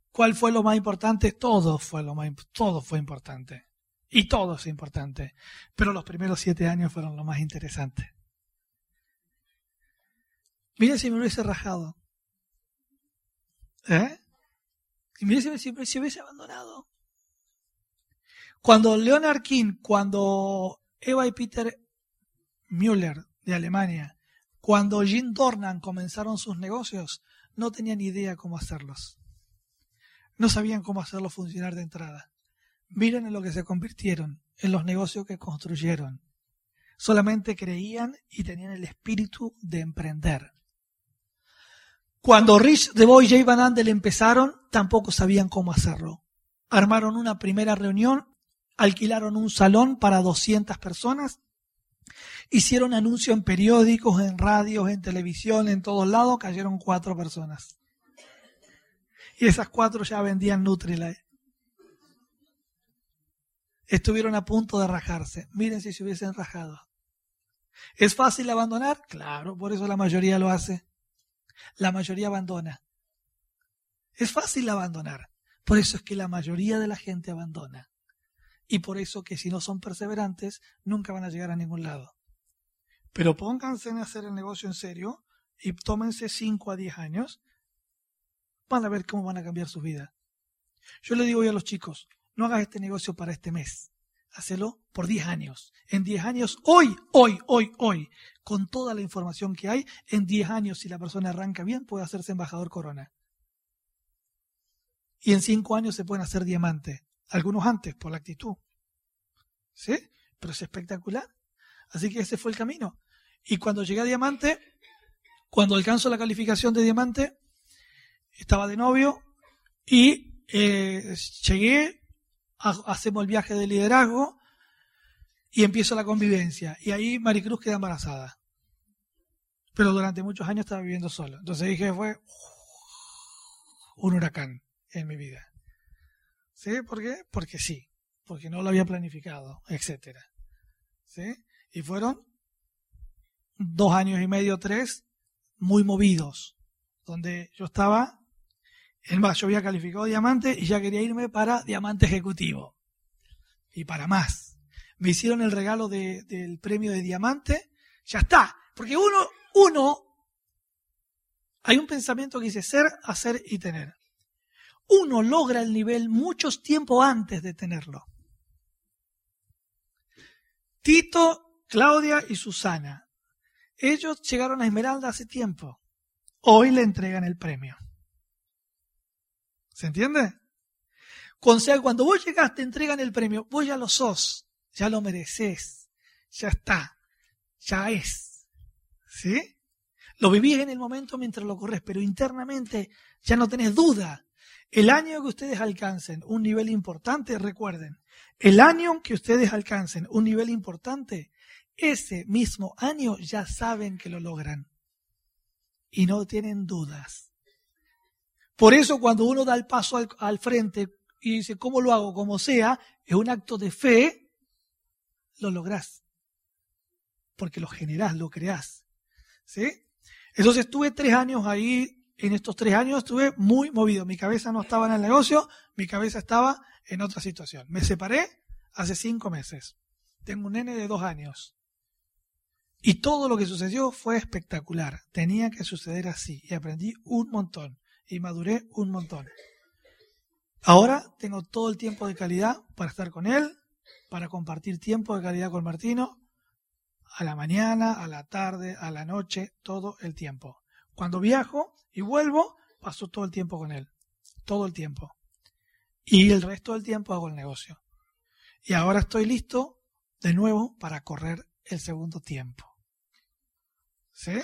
¿Cuál fue lo más importante? Todo fue lo más, todo fue importante. Y todo es importante. Pero los primeros siete años fueron lo más interesante. Mire si me hubiese rajado. ¿Eh? Y si me si hubiese abandonado. Cuando Leonard King, cuando Eva y Peter Müller de Alemania, cuando Jim Dornan comenzaron sus negocios, no tenían idea cómo hacerlos. No sabían cómo hacerlos funcionar de entrada. Miren en lo que se convirtieron, en los negocios que construyeron. Solamente creían y tenían el espíritu de emprender. Cuando Rich DeVoy y Jay Van Andel empezaron, tampoco sabían cómo hacerlo. Armaron una primera reunión, alquilaron un salón para 200 personas, hicieron anuncios en periódicos, en radios, en televisión, en todos lados, cayeron cuatro personas. Y esas cuatro ya vendían Nutrilite estuvieron a punto de rajarse. Miren si se hubiesen rajado. ¿Es fácil abandonar? Claro, por eso la mayoría lo hace. La mayoría abandona. Es fácil abandonar. Por eso es que la mayoría de la gente abandona. Y por eso que si no son perseverantes, nunca van a llegar a ningún lado. Pero pónganse en hacer el negocio en serio y tómense 5 a 10 años. Van a ver cómo van a cambiar su vida. Yo le digo hoy a los chicos, no hagas este negocio para este mes. Hacelo por 10 años. En 10 años, hoy, hoy, hoy, hoy, con toda la información que hay, en 10 años, si la persona arranca bien, puede hacerse embajador corona. Y en 5 años se pueden hacer diamante. Algunos antes, por la actitud. ¿Sí? Pero es espectacular. Así que ese fue el camino. Y cuando llegué a diamante, cuando alcanzo la calificación de diamante, estaba de novio y eh, llegué hacemos el viaje de liderazgo y empiezo la convivencia. Y ahí Maricruz queda embarazada. Pero durante muchos años estaba viviendo solo. Entonces dije, fue un huracán en mi vida. ¿Sí? ¿Por qué? Porque sí. Porque no lo había planificado, etcétera. ¿Sí? Y fueron dos años y medio, tres, muy movidos. Donde yo estaba, en más, yo había calificado diamante y ya quería irme para diamante ejecutivo. Y para más. Me hicieron el regalo del premio de diamante. Ya está. Porque uno, uno, hay un pensamiento que dice ser, hacer y tener uno logra el nivel muchos tiempo antes de tenerlo. Tito, Claudia y Susana. Ellos llegaron a Esmeralda hace tiempo. Hoy le entregan el premio. ¿Se entiende? O sea, cuando vos llegaste, te entregan el premio, vos ya lo sos, ya lo mereces, ya está, ya es. ¿Sí? Lo vivís en el momento mientras lo corres, pero internamente ya no tenés duda el año que ustedes alcancen un nivel importante, recuerden, el año que ustedes alcancen un nivel importante, ese mismo año ya saben que lo logran. Y no tienen dudas. Por eso cuando uno da el paso al, frente y dice, ¿cómo lo hago? Como sea, es un acto de fe, lo lográs. Porque lo generás, lo creás. ¿Sí? Entonces estuve tres años ahí en estos tres años estuve muy movido. Mi cabeza no estaba en el negocio, mi cabeza estaba en otra situación. Me separé hace cinco meses. Tengo un nene de dos años. Y todo lo que sucedió fue espectacular. Tenía que suceder así. Y aprendí un montón. Y maduré un montón. Ahora tengo todo el tiempo de calidad para estar con él, para compartir tiempo de calidad con Martino, a la mañana, a la tarde, a la noche, todo el tiempo. Cuando viajo y vuelvo, paso todo el tiempo con él. Todo el tiempo. Y el resto del tiempo hago el negocio. Y ahora estoy listo de nuevo para correr el segundo tiempo. ¿Sí?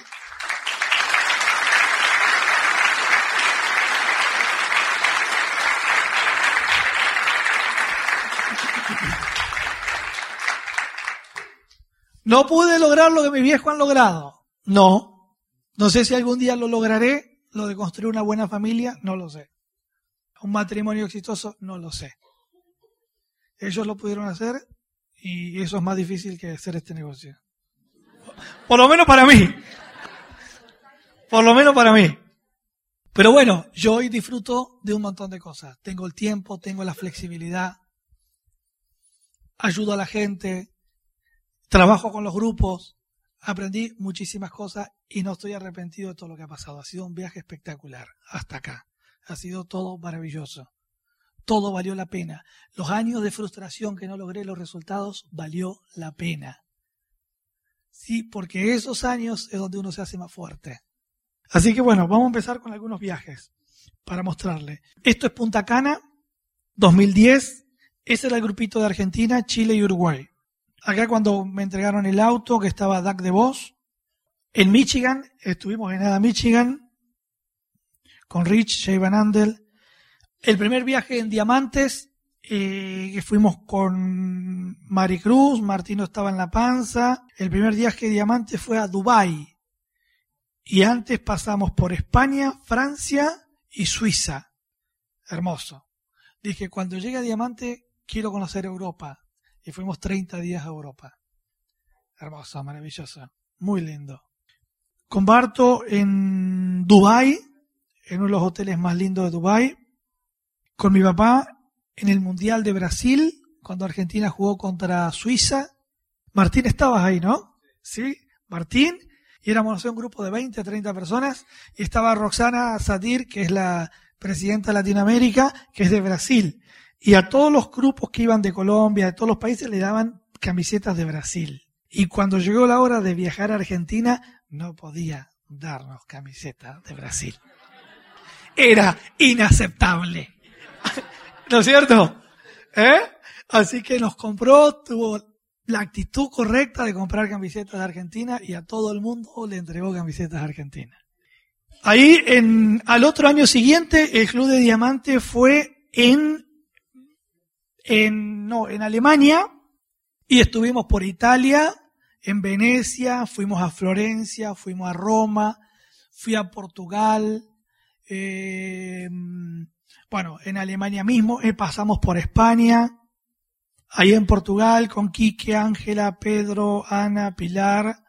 No pude lograr lo que mis viejos han logrado. No, no sé si algún día lo lograré, lo de construir una buena familia, no lo sé. Un matrimonio exitoso, no lo sé. Ellos lo pudieron hacer y eso es más difícil que hacer este negocio. Por lo menos para mí. Por lo menos para mí. Pero bueno, yo hoy disfruto de un montón de cosas. Tengo el tiempo, tengo la flexibilidad, ayudo a la gente, trabajo con los grupos, aprendí muchísimas cosas y no estoy arrepentido de todo lo que ha pasado. Ha sido un viaje espectacular hasta acá. Ha sido todo maravilloso. Todo valió la pena. Los años de frustración que no logré los resultados valió la pena. Sí, porque esos años es donde uno se hace más fuerte. Así que bueno, vamos a empezar con algunos viajes para mostrarle. Esto es Punta Cana, 2010. Ese era el grupito de Argentina, Chile y Uruguay. Acá cuando me entregaron el auto que estaba Doug de Vos. En Michigan, estuvimos en Nada Michigan con Rich, Jay Van Andel. El primer viaje en Diamantes, eh, que fuimos con Maricruz, Martino estaba en la panza. El primer viaje de Diamantes fue a Dubai. Y antes pasamos por España, Francia y Suiza. Hermoso. Dije, cuando llegue a Diamante, quiero conocer Europa y fuimos 30 días a Europa. Hermoso, maravilloso, muy lindo. Comparto en Dubai, en uno de los hoteles más lindos de Dubai, con mi papá en el Mundial de Brasil, cuando Argentina jugó contra Suiza. Martín, estabas ahí, ¿no? Sí, Martín. Y éramos un grupo de 20, 30 personas. Y estaba Roxana Satir, que es la presidenta de Latinoamérica, que es de Brasil. Y a todos los grupos que iban de Colombia, de todos los países, le daban camisetas de Brasil. Y cuando llegó la hora de viajar a Argentina, no podía darnos camisetas de Brasil. Era inaceptable. [LAUGHS] ¿No es cierto? ¿Eh? Así que nos compró, tuvo la actitud correcta de comprar camisetas de Argentina y a todo el mundo le entregó camisetas de Argentina. Ahí, en, al otro año siguiente, el Club de Diamante fue en en, no, en Alemania Y estuvimos por Italia, en Venecia, fuimos a Florencia, fuimos a Roma, fui a Portugal, eh, bueno, en Alemania mismo, eh, pasamos por España, ahí en Portugal con Quique, Ángela, Pedro, Ana, Pilar,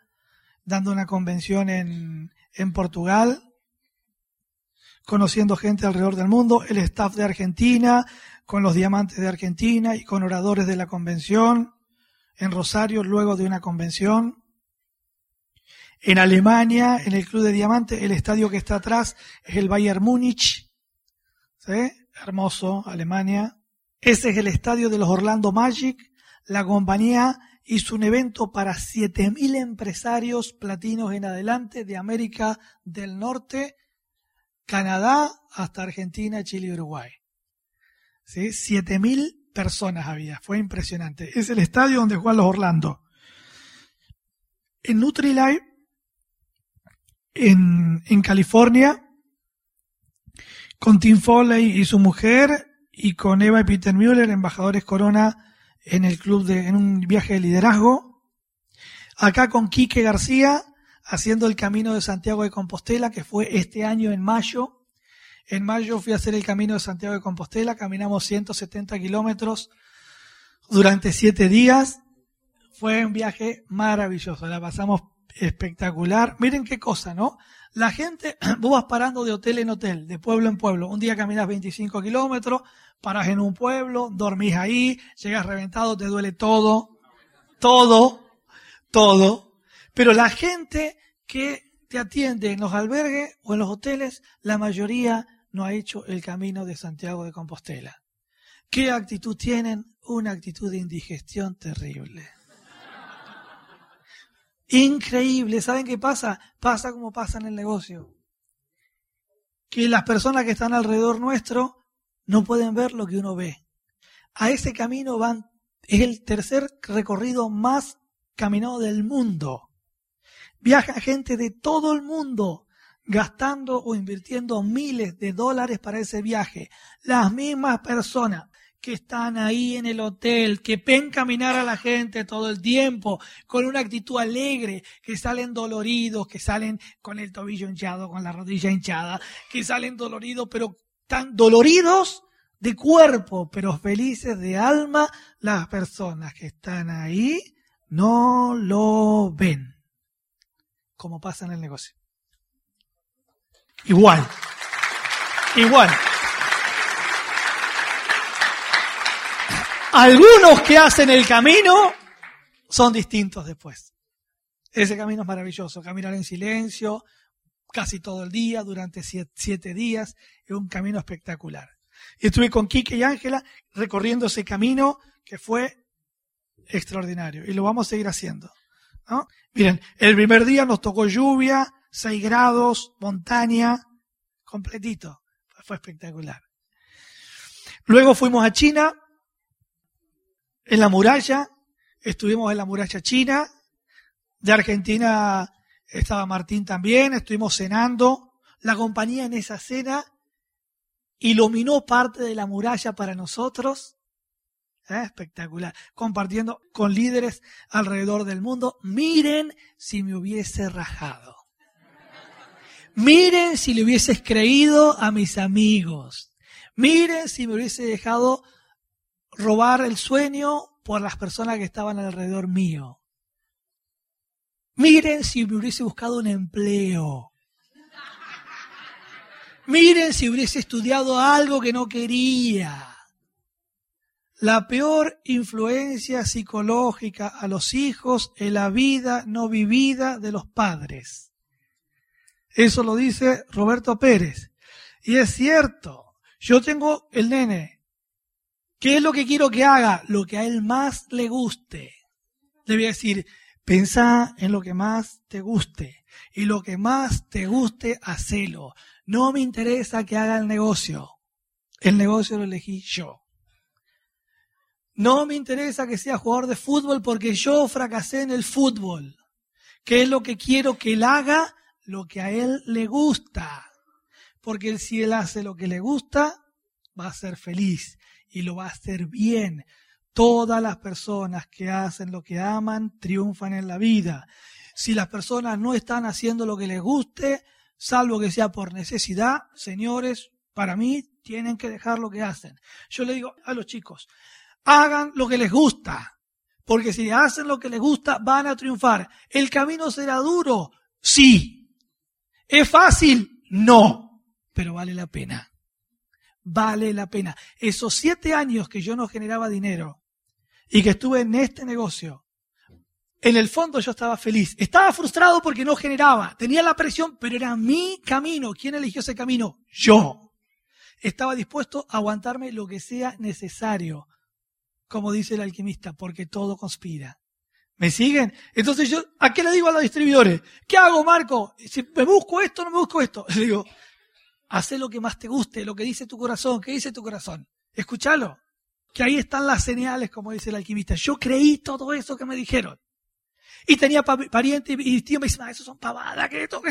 dando una convención en, en Portugal, conociendo gente alrededor del mundo, el staff de Argentina, con los diamantes de Argentina y con oradores de la convención, en Rosario luego de una convención. En Alemania, en el Club de Diamantes, el estadio que está atrás es el Bayern Múnich. ¿Sí? Hermoso, Alemania. Ese es el estadio de los Orlando Magic. La compañía hizo un evento para 7.000 empresarios platinos en adelante de América del Norte, Canadá hasta Argentina, Chile y Uruguay. ¿Sí? 7.000 personas había, fue impresionante. Es el estadio donde juegan los Orlando. En Nutrilite, en, en California, con Tim Foley y su mujer, y con Eva y Peter Müller, embajadores Corona, en el club de, en un viaje de liderazgo. Acá con Quique García, haciendo el camino de Santiago de Compostela, que fue este año en mayo. En mayo fui a hacer el camino de Santiago de Compostela, caminamos 170 kilómetros durante siete días. Fue un viaje maravilloso, la pasamos espectacular. Miren qué cosa, ¿no? La gente, [CLEARS THROAT] vos vas parando de hotel en hotel, de pueblo en pueblo. Un día caminas 25 kilómetros, paras en un pueblo, dormís ahí, llegas reventado, te duele todo, todo, todo. Pero la gente que te atiende en los albergues o en los hoteles, la mayoría no ha hecho el camino de Santiago de Compostela. ¿Qué actitud tienen? Una actitud de indigestión terrible. Increíble. ¿Saben qué pasa? Pasa como pasa en el negocio. Que las personas que están alrededor nuestro no pueden ver lo que uno ve. A ese camino van, es el tercer recorrido más caminado del mundo. Viaja gente de todo el mundo gastando o invirtiendo miles de dólares para ese viaje. Las mismas personas que están ahí en el hotel, que ven caminar a la gente todo el tiempo, con una actitud alegre, que salen doloridos, que salen con el tobillo hinchado, con la rodilla hinchada, que salen doloridos, pero tan doloridos de cuerpo, pero felices de alma, las personas que están ahí no lo ven, como pasa en el negocio. Igual, igual. Algunos que hacen el camino son distintos después. Ese camino es maravilloso, caminar en silencio, casi todo el día, durante siete, días, es un camino espectacular. Y estuve con Quique y Ángela recorriendo ese camino que fue extraordinario y lo vamos a seguir haciendo. Miren, el primer día nos tocó lluvia, 6 grados, montaña, completito. Fue espectacular. Luego fuimos a China, en la muralla, estuvimos en la muralla china, de Argentina estaba Martín también, estuvimos cenando, la compañía en esa cena iluminó parte de la muralla para nosotros, ¿eh? espectacular, compartiendo con líderes alrededor del mundo, miren si me hubiese rajado. Miren si le hubieses creído a mis amigos. Miren si me hubiese dejado robar el sueño por las personas que estaban alrededor mío. Miren si me hubiese buscado un empleo. Miren si hubiese estudiado algo que no quería. La peor influencia psicológica a los hijos es la vida no vivida de los padres. Eso lo dice Roberto Pérez. Y es cierto, yo tengo el nene ¿Qué es lo que quiero que haga? Lo que a él más le guste. Le voy a decir, pensá en lo que más te guste. Y lo que más te guste, hacelo. No me interesa que haga el negocio. El negocio lo elegí yo. No me interesa que sea jugador de fútbol porque yo fracasé en el fútbol. ¿Qué es lo que quiero que él haga? Lo que a él le gusta. Porque si él hace lo que le gusta, va a ser feliz y lo va a hacer bien, Todas las personas que hacen lo que aman triunfan en la vida. Si las personas no están haciendo lo que les guste, salvo que sea por necesidad, señores, para mí tienen que dejar lo que hacen. Yo le digo a los chicos, hagan lo que les gusta, porque si hacen lo que les gusta, van a triunfar. ¿El camino será duro? Sí. ¿Es fácil? No. Pero vale la pena. Vale la pena. Esos siete años que yo no generaba dinero y que estuve en este negocio, en el fondo yo estaba feliz. Estaba frustrado porque no generaba. Tenía la presión, pero era mi camino. ¿Quién eligió ese camino? Yo. Estaba dispuesto a aguantarme lo que sea necesario como dice el alquimista, porque todo conspira. ¿Me siguen? Entonces yo, ¿a qué le digo a los distribuidores? ¿Qué hago, Marco? Si me busco esto, no me busco esto. [LAUGHS] Le digo, haz lo que más te guste, lo que dice tu corazón, ¿qué dice tu corazón? Escúchalo. Que ahí están las señales, como dice el alquimista. Yo creí todo eso que me dijeron. Y tenía parientes y tío me dice, ah, eso son pavadas, que esto,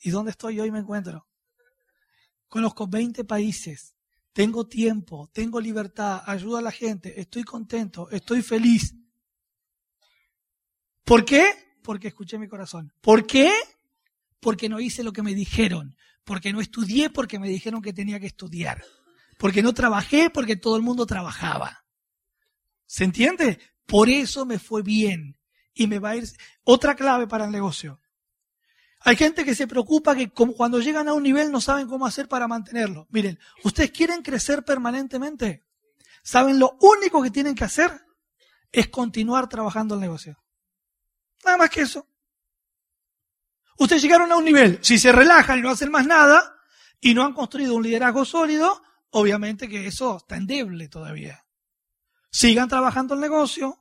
¿Y dónde estoy hoy me encuentro? Conozco 20 países, tengo tiempo, tengo libertad, ayudo a la gente, estoy contento, estoy feliz. ¿Por qué? Porque escuché mi corazón. ¿Por qué? Porque no hice lo que me dijeron, porque no estudié porque me dijeron que tenía que estudiar, porque no trabajé porque todo el mundo trabajaba. ¿Se entiende? Por eso me fue bien y me va a ir otra clave para el negocio. Hay gente que se preocupa que cuando llegan a un nivel no saben cómo hacer para mantenerlo. Miren, ustedes quieren crecer permanentemente. ¿Saben lo único que tienen que hacer? Es continuar trabajando el negocio. Nada más que eso. Ustedes llegaron a un nivel, si se relajan y no hacen más nada y no han construido un liderazgo sólido, obviamente que eso está endeble todavía. Sigan trabajando el negocio.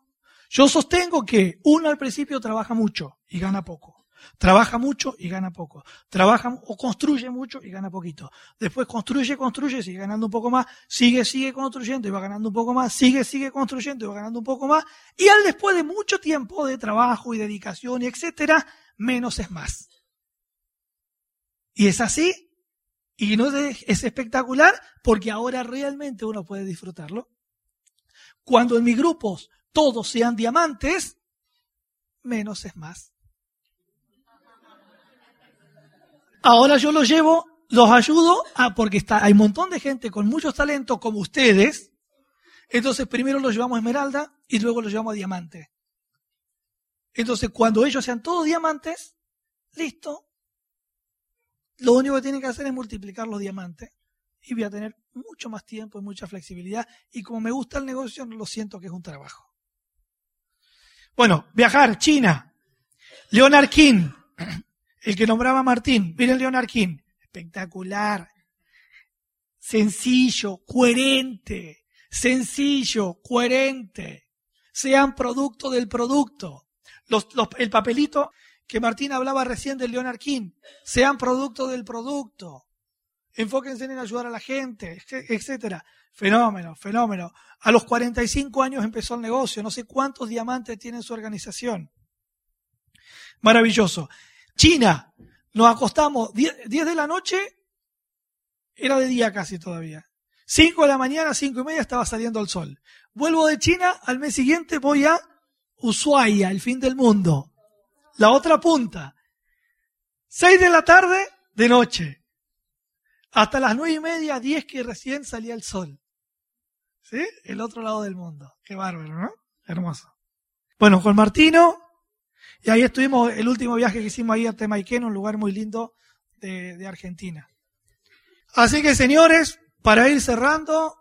Yo sostengo que uno al principio trabaja mucho y gana poco. Trabaja mucho y gana poco. Trabaja o construye mucho y gana poquito. Después construye, construye, sigue ganando un poco más. Sigue, sigue construyendo y va ganando un poco más. Sigue, sigue construyendo y va ganando un poco más. Y al después de mucho tiempo de trabajo y dedicación y etcétera, menos es más. Y es así. Y no es, es espectacular porque ahora realmente uno puede disfrutarlo. Cuando en mis grupos todos sean diamantes, menos es más. Ahora yo los llevo, los ayudo a, porque está, hay un montón de gente con muchos talentos como ustedes. Entonces primero los llevamos a esmeralda y luego los llevamos a diamante. Entonces cuando ellos sean todos diamantes, listo. Lo único que tienen que hacer es multiplicar los diamantes y voy a tener mucho más tiempo y mucha flexibilidad. Y como me gusta el negocio, lo siento que es un trabajo. Bueno, viajar, China. Leonard King, el que nombraba Martín, miren Leonard King, espectacular, sencillo, coherente, sencillo, coherente, sean producto del producto. el papelito que Martín hablaba recién de Leonard King, sean producto del producto. Enfóquense en ayudar a la gente, etcétera. Fenómeno, fenómeno. A los 45 años empezó el negocio, no sé cuántos diamantes tiene su organización. Maravilloso. China, nos acostamos 10 de la noche, era de día casi todavía. 5 de la mañana, 5 y media estaba saliendo el sol. Vuelvo de China, al mes siguiente voy a Ushuaia, el fin del mundo. La otra punta. 6 de la tarde, de noche. Hasta las nueve y media, 10 que recién salía el sol. ¿Sí? El otro lado del mundo. Qué bárbaro, ¿no? Hermoso. Bueno, con Martino y ahí estuvimos, el último viaje que hicimos ahí a Temaiken, un lugar muy lindo de, Argentina. Así que señores, para ir cerrando,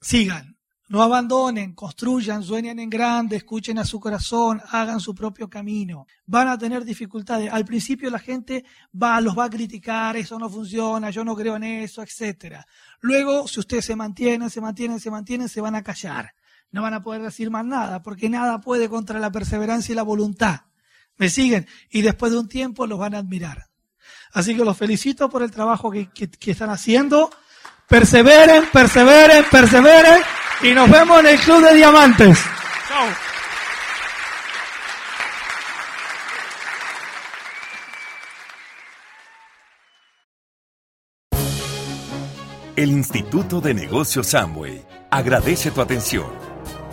sigan, no abandonen, construyan, sueñen en grande, escuchen a su corazón, hagan su propio camino. Van a tener dificultades. Al principio la gente va, los va a criticar, eso no funciona, yo no creo en eso, etcétera. Luego, si ustedes se mantienen, se mantienen, se mantienen, se van a callar no van a poder decir más nada, porque nada puede contra la perseverancia y la voluntad. ¿Me siguen? Y después de un tiempo los van a admirar. Así que los felicito por el trabajo que, están haciendo. Perseveren, perseveren, perseveren. Y nos vemos en el Club de Diamantes. Chao. El Instituto de Negocios Samway agradece tu atención.